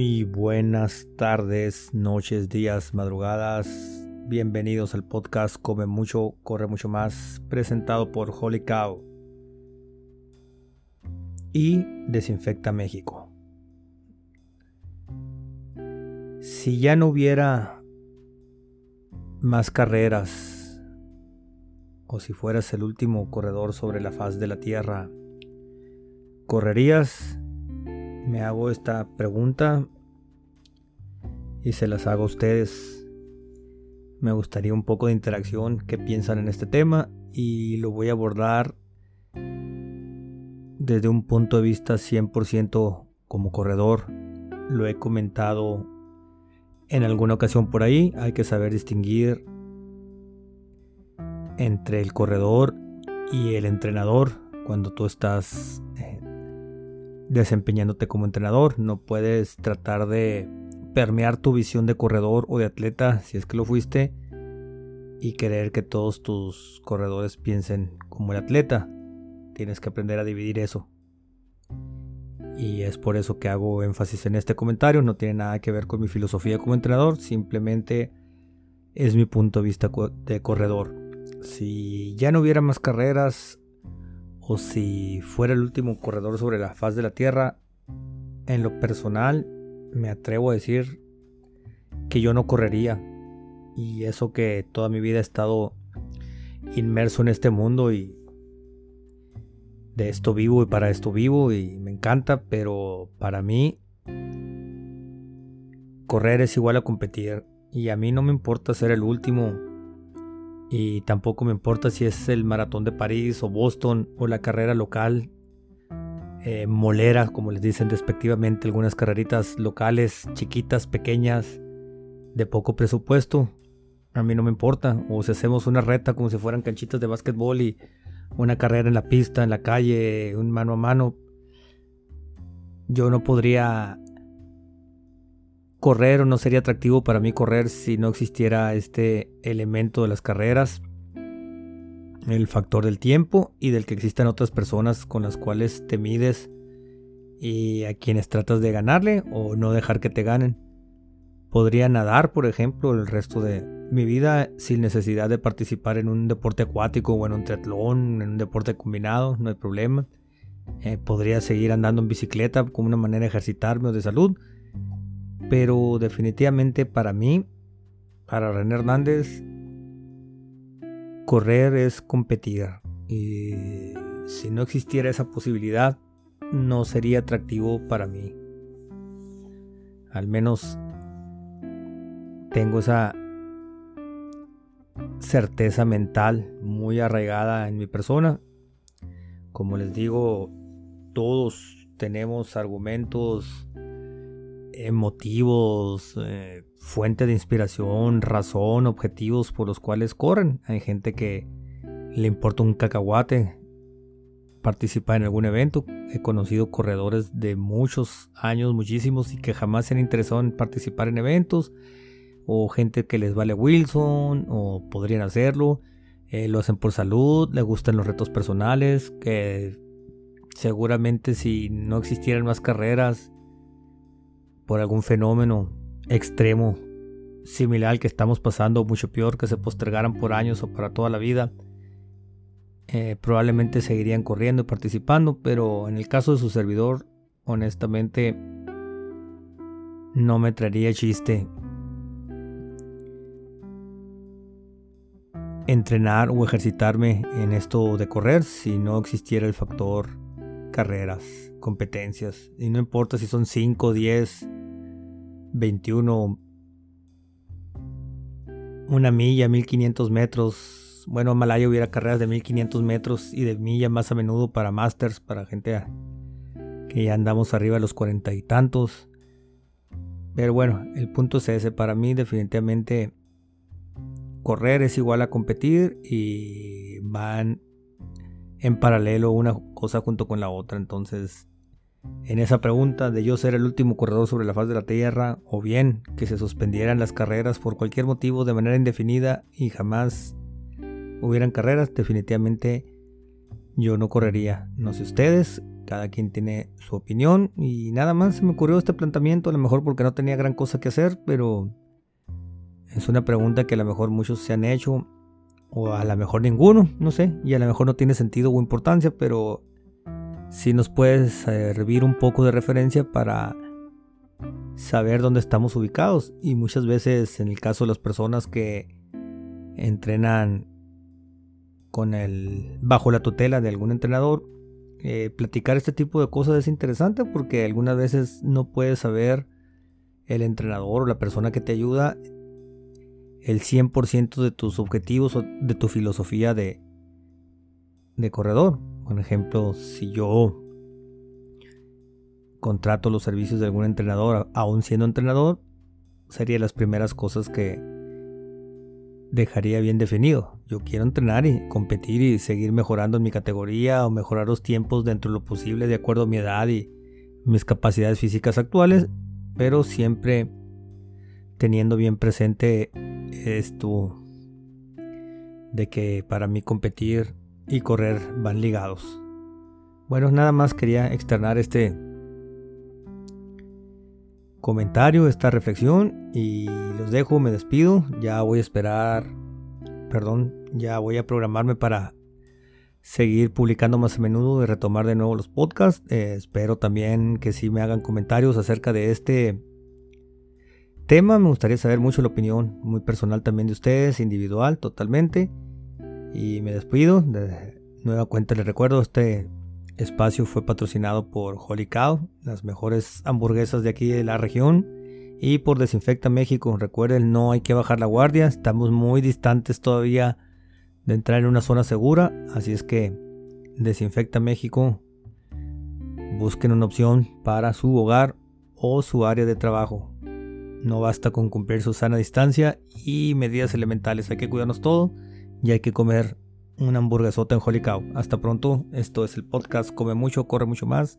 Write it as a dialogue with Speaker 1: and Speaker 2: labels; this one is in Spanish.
Speaker 1: Muy buenas tardes, noches, días, madrugadas. Bienvenidos al podcast Come mucho, corre mucho más, presentado por Holy Cow y Desinfecta México. Si ya no hubiera más carreras o si fueras el último corredor sobre la faz de la tierra, ¿correrías? Me hago esta pregunta y se las hago a ustedes. Me gustaría un poco de interacción, qué piensan en este tema y lo voy a abordar desde un punto de vista 100% como corredor. Lo he comentado en alguna ocasión por ahí. Hay que saber distinguir entre el corredor y el entrenador cuando tú estás desempeñándote como entrenador. No puedes tratar de permear tu visión de corredor o de atleta si es que lo fuiste y querer que todos tus corredores piensen como el atleta. Tienes que aprender a dividir eso. Y es por eso que hago énfasis en este comentario. No tiene nada que ver con mi filosofía como entrenador. Simplemente es mi punto de vista de corredor. Si ya no hubiera más carreras o si fuera el último corredor sobre la faz de la Tierra, en lo personal me atrevo a decir que yo no correría. Y eso que toda mi vida he estado inmerso en este mundo y de esto vivo y para esto vivo y me encanta, pero para mí correr es igual a competir y a mí no me importa ser el último y tampoco me importa si es el maratón de París o Boston o la carrera local eh, molera, como les dicen despectivamente, algunas carreritas locales, chiquitas, pequeñas, de poco presupuesto. A mí no me importa. O si hacemos una reta como si fueran canchitas de básquetbol y una carrera en la pista, en la calle, un mano a mano. Yo no podría correr o no sería atractivo para mí correr si no existiera este elemento de las carreras el factor del tiempo y del que existan otras personas con las cuales te mides y a quienes tratas de ganarle o no dejar que te ganen. Podría nadar, por ejemplo, el resto de mi vida sin necesidad de participar en un deporte acuático o en un triatlón, en un deporte combinado, no hay problema. Eh, podría seguir andando en bicicleta como una manera de ejercitarme o de salud. Pero definitivamente para mí, para René Hernández, correr es competir. Y si no existiera esa posibilidad, no sería atractivo para mí. Al menos tengo esa certeza mental muy arraigada en mi persona. Como les digo, todos tenemos argumentos eh, fuente de inspiración, razón, objetivos por los cuales corren. Hay gente que le importa un cacahuate participar en algún evento. He conocido corredores de muchos años, muchísimos, y que jamás se han interesado en participar en eventos. O gente que les vale Wilson, o podrían hacerlo. Eh, lo hacen por salud, les gustan los retos personales, que seguramente si no existieran más carreras por algún fenómeno extremo similar que estamos pasando, mucho peor, que se postergaran por años o para toda la vida, eh, probablemente seguirían corriendo y participando, pero en el caso de su servidor, honestamente, no me traería chiste entrenar o ejercitarme en esto de correr si no existiera el factor carreras, competencias. Y no importa si son 5, 10, 21, una milla, 1500 metros. Bueno, en Malaya hubiera carreras de 1500 metros y de milla más a menudo para masters, para gente que ya andamos arriba de los cuarenta y tantos. Pero bueno, el punto es ese. Para mí definitivamente correr es igual a competir y van en paralelo una cosa junto con la otra. Entonces en esa pregunta de yo ser el último corredor sobre la faz de la Tierra, o bien que se suspendieran las carreras por cualquier motivo de manera indefinida y jamás hubieran carreras, definitivamente yo no correría. No sé ustedes, cada quien tiene su opinión y nada más se me ocurrió este planteamiento, a lo mejor porque no tenía gran cosa que hacer, pero es una pregunta que a lo mejor muchos se han hecho o a lo mejor ninguno, no sé, y a lo mejor no tiene sentido o importancia, pero sí nos puede servir un poco de referencia para saber dónde estamos ubicados y muchas veces en el caso de las personas que entrenan con el bajo la tutela de algún entrenador eh, platicar este tipo de cosas es interesante porque algunas veces no puedes saber el entrenador o la persona que te ayuda el 100% de tus objetivos o de tu filosofía de corredor. Por ejemplo, si yo contrato los servicios de algún entrenador, aún siendo entrenador, sería las primeras cosas que dejaría bien definido. Yo quiero entrenar y competir y seguir mejorando en mi categoría o mejorar los tiempos dentro de lo posible de acuerdo a mi edad y mis capacidades físicas actuales, pero siempre teniendo bien presente esto de que para mí competir y correr van ligados. Bueno, nada más quería externar este comentario, esta reflexión y los dejo, me despido. Ya voy a esperar, perdón, ya voy a programarme para seguir publicando más a menudo y retomar de nuevo los podcasts. Eh, espero también que si me hagan comentarios acerca de este tema. Me gustaría saber mucho la opinión muy personal también de ustedes, individual, totalmente. Y me despido. De nueva cuenta les recuerdo, este espacio fue patrocinado por Holy Cow, las mejores hamburguesas de aquí de la región, y por Desinfecta México. Recuerden, no hay que bajar la guardia, estamos muy distantes todavía de entrar en una zona segura, así es que Desinfecta México, busquen una opción para su hogar o su área de trabajo. No basta con cumplir su sana distancia y medidas elementales, hay que cuidarnos todo y hay que comer una hamburguesota en Holy Cow. Hasta pronto, esto es el podcast Come mucho, corre mucho más.